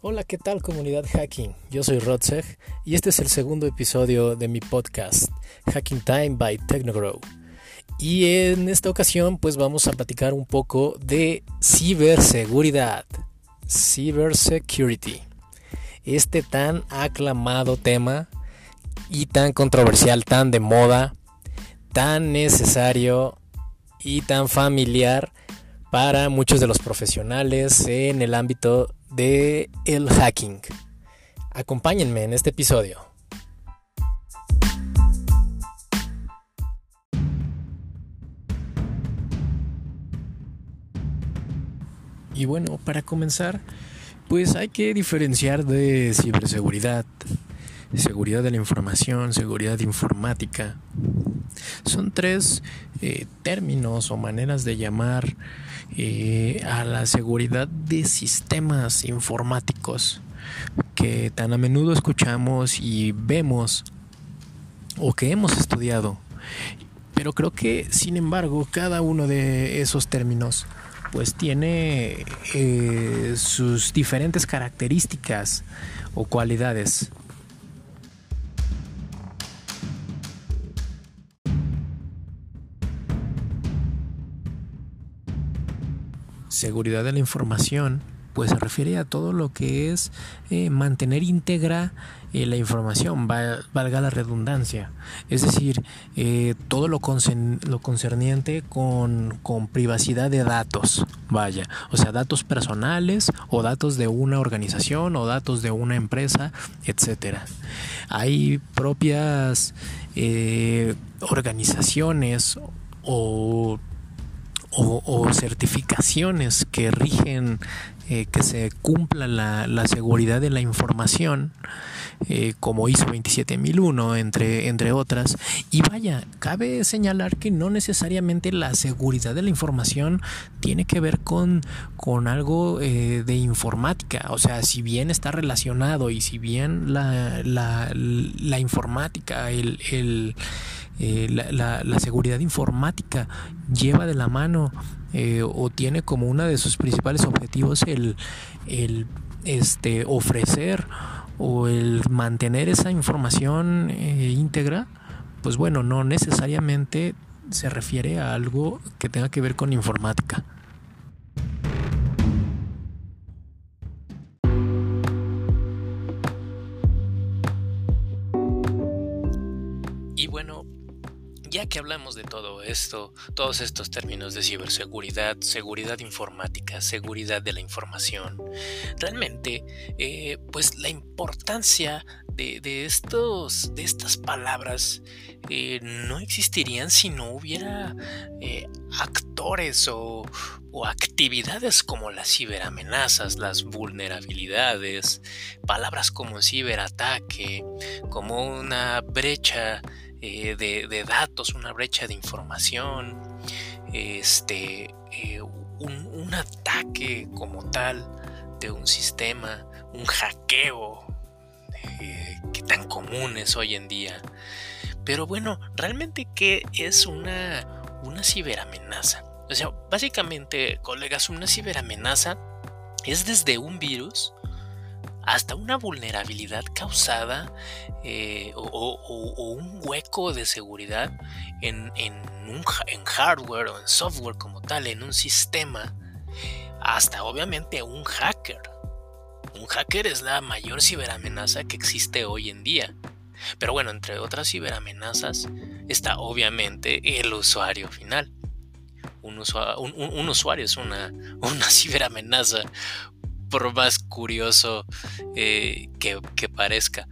Hola, ¿qué tal comunidad hacking? Yo soy Rodseg y este es el segundo episodio de mi podcast Hacking Time by Technogrow. Y en esta ocasión pues vamos a platicar un poco de ciberseguridad, cybersecurity. Este tan aclamado tema y tan controversial, tan de moda, tan necesario y tan familiar para muchos de los profesionales en el ámbito de el hacking. Acompáñenme en este episodio. Y bueno, para comenzar, pues hay que diferenciar de ciberseguridad, seguridad de la información, seguridad informática. Son tres eh, términos o maneras de llamar eh, a la seguridad de sistemas informáticos que tan a menudo escuchamos y vemos o que hemos estudiado. Pero creo que, sin embargo, cada uno de esos términos pues tiene eh, sus diferentes características o cualidades. Seguridad de la información, pues se refiere a todo lo que es eh, mantener íntegra eh, la información, valga la redundancia. Es decir, eh, todo lo, lo concerniente con, con, privacidad de datos, vaya, o sea, datos personales o datos de una organización o datos de una empresa, etcétera. Hay propias organizaciones o o, certificaciones que rigen eh, que se cumpla la, seguridad de la información, eh, como ISO 27001, entre, entre otras. Y vaya, cabe señalar que no necesariamente la seguridad de la información tiene que ver con, con algo eh, de informática. O sea, si bien está relacionado y si bien la, la, la informática, el eh, la, seguridad informática lleva de la mano eh, o tiene como uno de sus principales objetivos el, el este, ofrecer o el mantener esa información eh, íntegra, pues bueno, no necesariamente se refiere a algo que tenga que ver con informática. Que hablamos de todo esto, todos estos términos de ciberseguridad, seguridad informática, seguridad de la información, realmente, eh, pues la importancia de, estos, de estas palabras eh, no existirían si no hubiera eh, actores o, o actividades como las ciberamenazas, las vulnerabilidades, palabras como ciberataque, como una brecha eh, de, datos, una brecha de información, este, eh, un, ataque como tal de un sistema, un hackeo eh, que tan común es hoy en día. Pero bueno, realmente qué es una, una ciberamenaza? O sea, básicamente, colegas, una ciberamenaza es desde un virus hasta una vulnerabilidad causada eh, o, un hueco de seguridad en, un, en hardware o en software como tal, en un sistema, hasta obviamente un hacker. Un hacker es la mayor ciberamenaza que existe hoy en día. Pero bueno, entre otras ciberamenazas está obviamente el usuario final. Un, usuario, es una, una ciberamenaza por más curioso eh, que, parezca.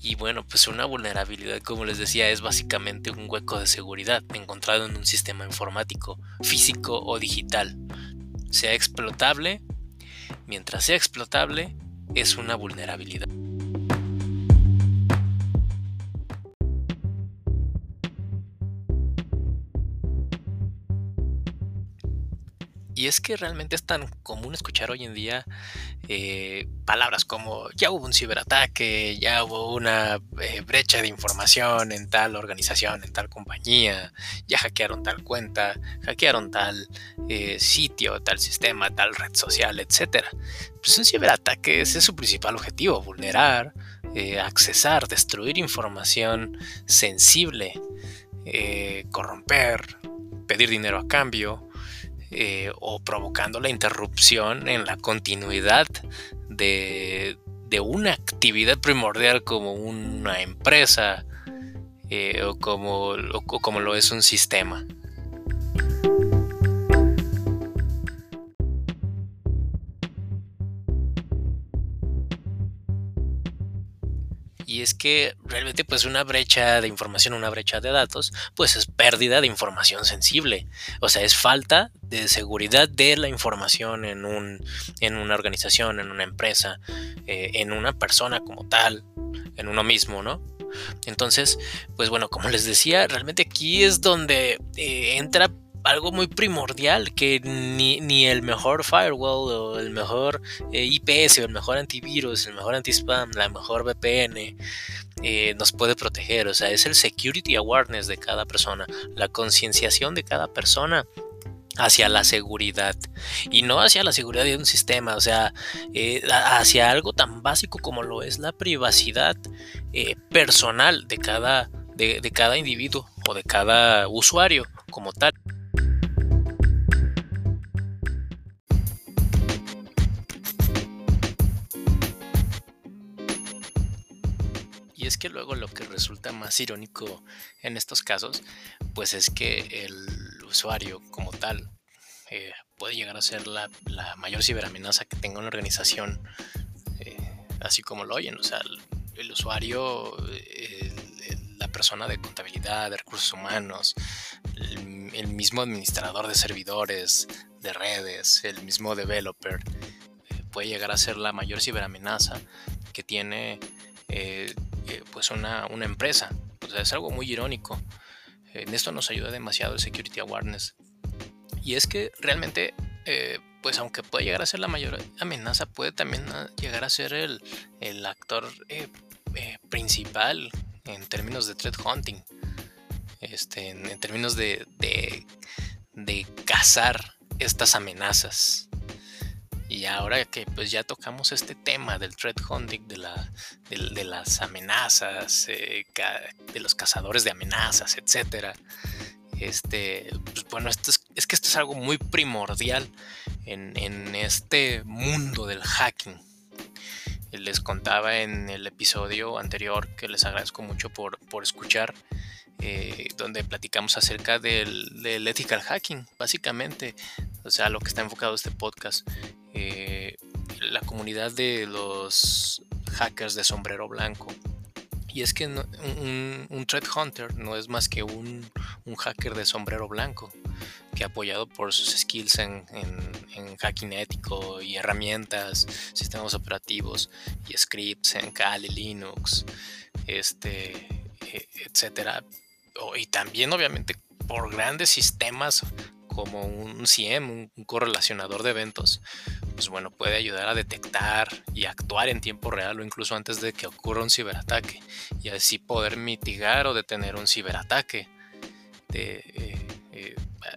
Y bueno, pues una vulnerabilidad, como les decía, es básicamente un hueco de seguridad encontrado en un sistema informático, físico o digital. Sea explotable, mientras sea explotable, es una vulnerabilidad. Y es que realmente es tan común escuchar hoy en día eh, palabras como ya hubo un ciberataque, ya hubo una eh, brecha de información en tal organización, en tal compañía, ya hackearon tal cuenta, hackearon tal eh, sitio, tal sistema, tal red social, etc. Pues un ciberataque ese es su principal objetivo, vulnerar, accesar, destruir información sensible, corromper, pedir dinero a cambio eh, o provocando la interrupción en la continuidad de, una actividad primordial como una empresa eh, o, como, o como lo es un sistema. Y es que realmente pues una brecha de información, una brecha de datos, pues es pérdida de información sensible. O sea, es falta de seguridad de la información en, un, en una organización, en una empresa, eh, en una persona como tal, en uno mismo, ¿no? Entonces, pues bueno, como les decía, realmente aquí es donde eh, entra algo muy primordial que ni, el mejor firewall o el mejor eh, IPS o el mejor antivirus, el mejor anti-spam, la mejor VPN eh, nos puede proteger. O sea, es el security awareness de cada persona, la concienciación de cada persona hacia la seguridad y no hacia la seguridad de un sistema, o sea, eh, hacia algo tan básico como lo es la privacidad personal de cada, de cada individuo o de cada usuario como tal. Y es que luego lo que resulta más irónico en estos casos, pues es que el usuario como tal eh, puede llegar a ser la, mayor ciberamenaza que tenga una organización, eh, así como lo oyen. O sea, el, usuario, la persona de contabilidad, de recursos humanos, el, mismo administrador de servidores, de redes, el mismo developer, eh, puede llegar a ser la mayor ciberamenaza que tiene eh, pues una, empresa. O sea, es algo muy irónico. En esto nos ayuda demasiado el Security Awareness. Y es que realmente, eh, pues aunque puede llegar a ser la mayor amenaza, puede también ah, llegar a ser el, actor eh, principal en términos de threat hunting. Este, en, términos de, de, de cazar estas amenazas. Y ahora que pues ya tocamos este tema del threat hunting, de, la, de, las amenazas, eh, de los cazadores de amenazas, etcétera. Este, pues bueno, esto es, que esto es algo muy primordial en, este mundo del hacking. Les contaba en el episodio anterior que les agradezco mucho por, por escuchar. Eh, donde platicamos acerca del, del, ethical hacking, básicamente, o sea, lo que está enfocado este podcast. Eh, la comunidad de los hackers de sombrero blanco. Y es que un, un, threat hunter no es más que un, hacker de sombrero blanco que apoyado por sus skills en, hacking ético y herramientas, sistemas operativos y scripts en Kali, Linux, este, e, etcétera. Y también obviamente por grandes sistemas como un CIEM, un correlacionador de eventos, pues bueno, puede ayudar a detectar y actuar en tiempo real o incluso antes de que ocurra un ciberataque y así poder mitigar o detener un ciberataque eh, eh,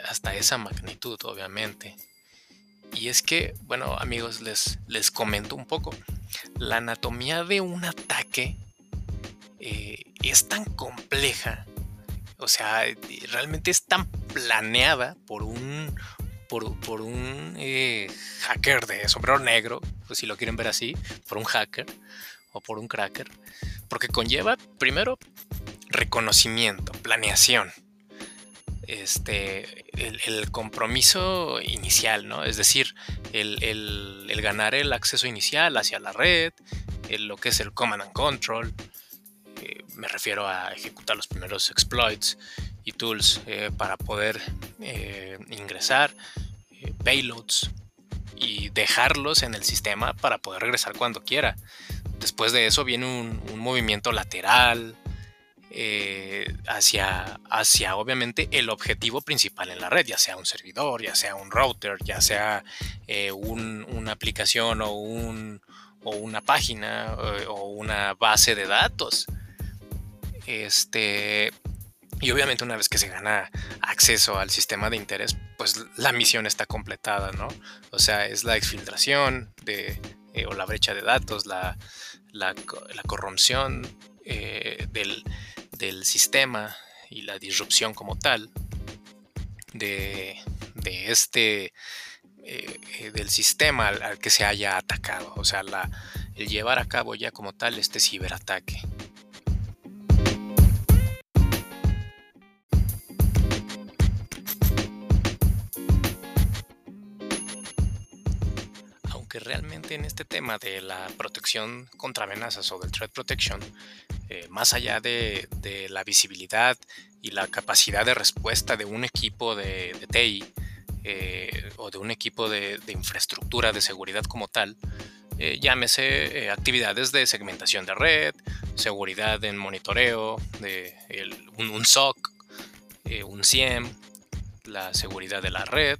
hasta esa magnitud, obviamente. Y es que, bueno, amigos, les, les comento un poco. La anatomía de un ataque eh, es tan compleja, o sea, realmente es tan planeada por un, por, un eh, hacker de sombrero negro, pues si lo quieren ver así, por un hacker o por un cracker, porque conlleva primero reconocimiento, planeación, este, el, compromiso inicial, ¿no? Es decir, el, ganar el acceso inicial hacia la red, lo que es el command and control, me refiero a ejecutar los primeros exploits y tools eh, para poder eh, ingresar eh, payloads y dejarlos en el sistema para poder regresar cuando quiera. Después de eso viene un, movimiento lateral, hacia, hacia obviamente el objetivo principal en la red, ya sea un servidor, ya sea un router, ya sea eh, una aplicación o, un, o una página o una base de datos. Este, y obviamente una vez que se gana acceso al sistema de interés, pues la misión está completada, ¿no? O sea, es la exfiltración de, eh, o la brecha de datos, la, la, corrupción eh, del, sistema y la disrupción como tal de, este eh, del sistema al, que se haya atacado. O sea, la, el llevar a cabo ya como tal este ciberataque. En este tema de la protección contra amenazas o del threat protection, eh, más allá de, la visibilidad y la capacidad de respuesta de un equipo de, TI eh, o de un equipo de, infraestructura de seguridad como tal, eh, llámese actividades de segmentación de red, seguridad en monitoreo, de un, SOC, un CIEM, la seguridad de la red,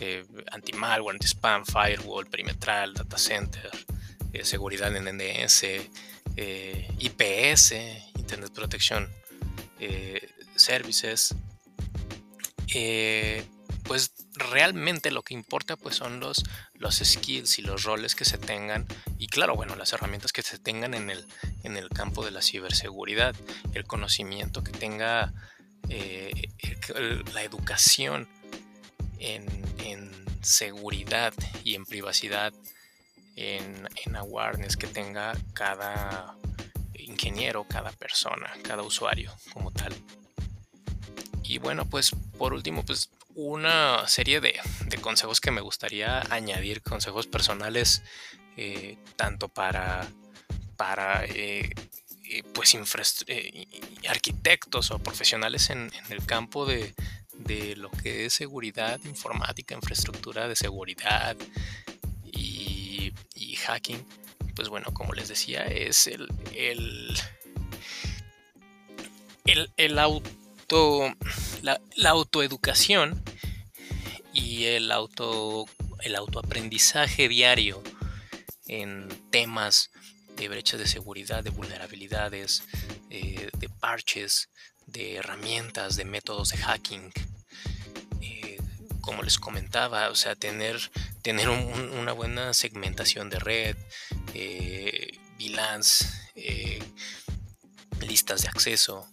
eh, anti-malware, anti-spam, firewall, perimetral, data center, eh, seguridad en NDS, eh, IPS, Internet Protection Services. pues realmente lo que importa pues son los, los skills y los roles que se tengan y claro, bueno, las herramientas que se tengan en el, en el campo de la ciberseguridad, el conocimiento que tenga la educación en, seguridad y en privacidad, en, awareness que tenga cada ingeniero, cada persona, cada usuario como tal. Y bueno, pues por último, pues una serie de, consejos que me gustaría añadir, consejos personales, eh, tanto para, para eh, eh, pues arquitectos o profesionales en, el campo de, de lo que es seguridad informática, infraestructura de seguridad y, hacking, pues bueno, como les decía, es el, el, el, auto, la, autoeducación y el auto, el autoaprendizaje diario en temas de brechas de seguridad, de vulnerabilidades, eh, de parches, de herramientas, de métodos de hacking. Eh, como les comentaba, o sea, tener, tener una buena segmentación de red, eh, eh listas de acceso,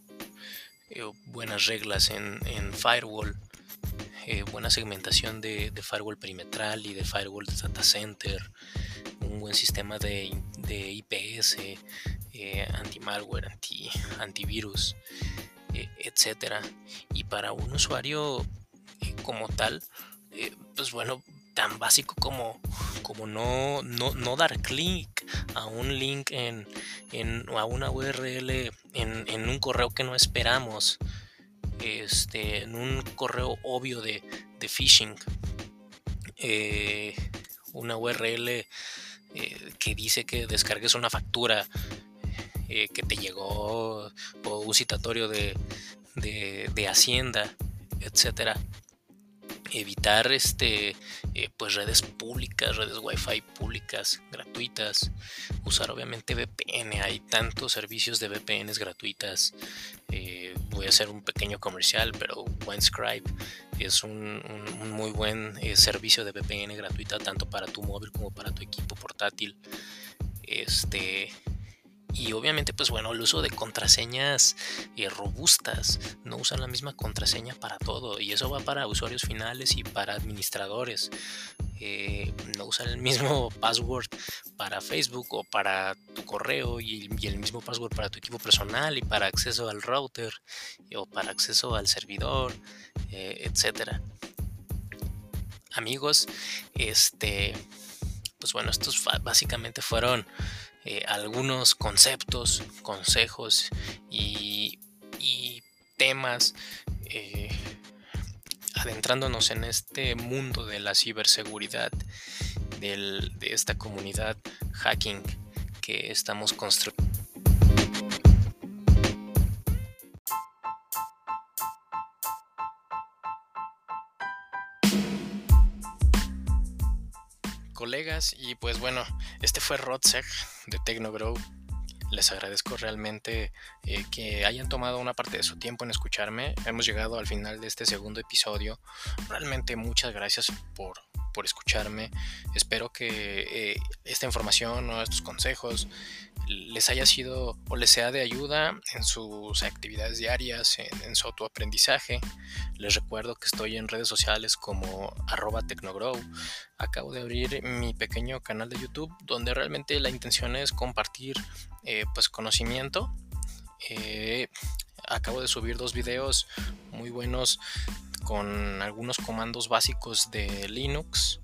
buenas reglas en, firewall, buena segmentación de, firewall perimetral y de firewall data center, un buen sistema de, IPS, anti-malware, anti, antivirus. E, etcétera. Y para un usuario eh, como tal, eh, pues bueno, tan básico como, como no, no, dar clic a un link en, en, a una URL en, un correo que no esperamos, este, en un correo obvio de, phishing, eh, una URL que dice que descargues una factura eh, que te llegó o un citatorio de, de, Hacienda, etcétera. Evitar este, eh, pues redes públicas, redes wifi públicas, gratuitas. Usar obviamente VPN. Hay tantos servicios de VPNs gratuitas. Eh, voy a hacer un pequeño comercial, pero OneScribe es un, un muy buen servicio de VPN gratuita tanto para tu móvil como para tu equipo portátil. Este, y obviamente pues bueno el uso de contraseñas eh, robustas no usan la misma contraseña para todo y eso va para usuarios finales y para administradores eh, no usan el mismo password para Facebook o para tu correo y, el mismo password para tu equipo personal y para acceso al router o para acceso al servidor eh, etcétera. Amigos este pues bueno estos básicamente fueron eh, algunos conceptos, consejos y, temas eh, adentrándonos en este mundo de la ciberseguridad, de esta comunidad hacking que estamos construyendo. Colegas. Y pues bueno, este fue Rodsec de Tecnogrow. Les agradezco realmente eh, que hayan tomado una parte de su tiempo en escucharme. Hemos llegado al final de este segundo episodio. Realmente muchas gracias por, por escucharme. Espero que eh, esta información o estos consejos les haya sido o les sea de ayuda en sus actividades diarias, en, su autoaprendizaje. Les recuerdo que estoy en redes sociales como arroba tecnogrow. Acabo de abrir mi pequeño canal de YouTube donde realmente la intención es compartir eh, pues conocimiento. Eh, acabo de subir dos videos muy buenos con algunos comandos básicos de Linux.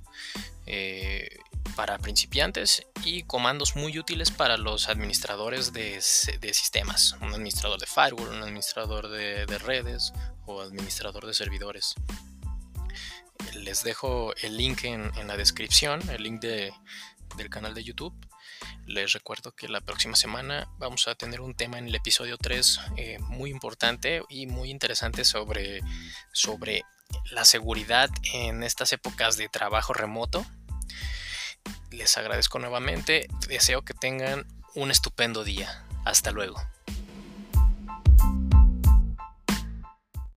Eh, para principiantes y comandos muy útiles para los administradores de, sistemas, un administrador de firewall, un administrador de, redes o administrador de servidores. Les dejo el link en, la descripción, el link del canal de YouTube. Les recuerdo que la próxima semana vamos a tener un tema en el episodio 3 eh, muy importante y muy interesante sobre, sobre la seguridad en estas épocas de trabajo remoto les agradezco nuevamente. Deseo que tengan un estupendo día. Hasta luego.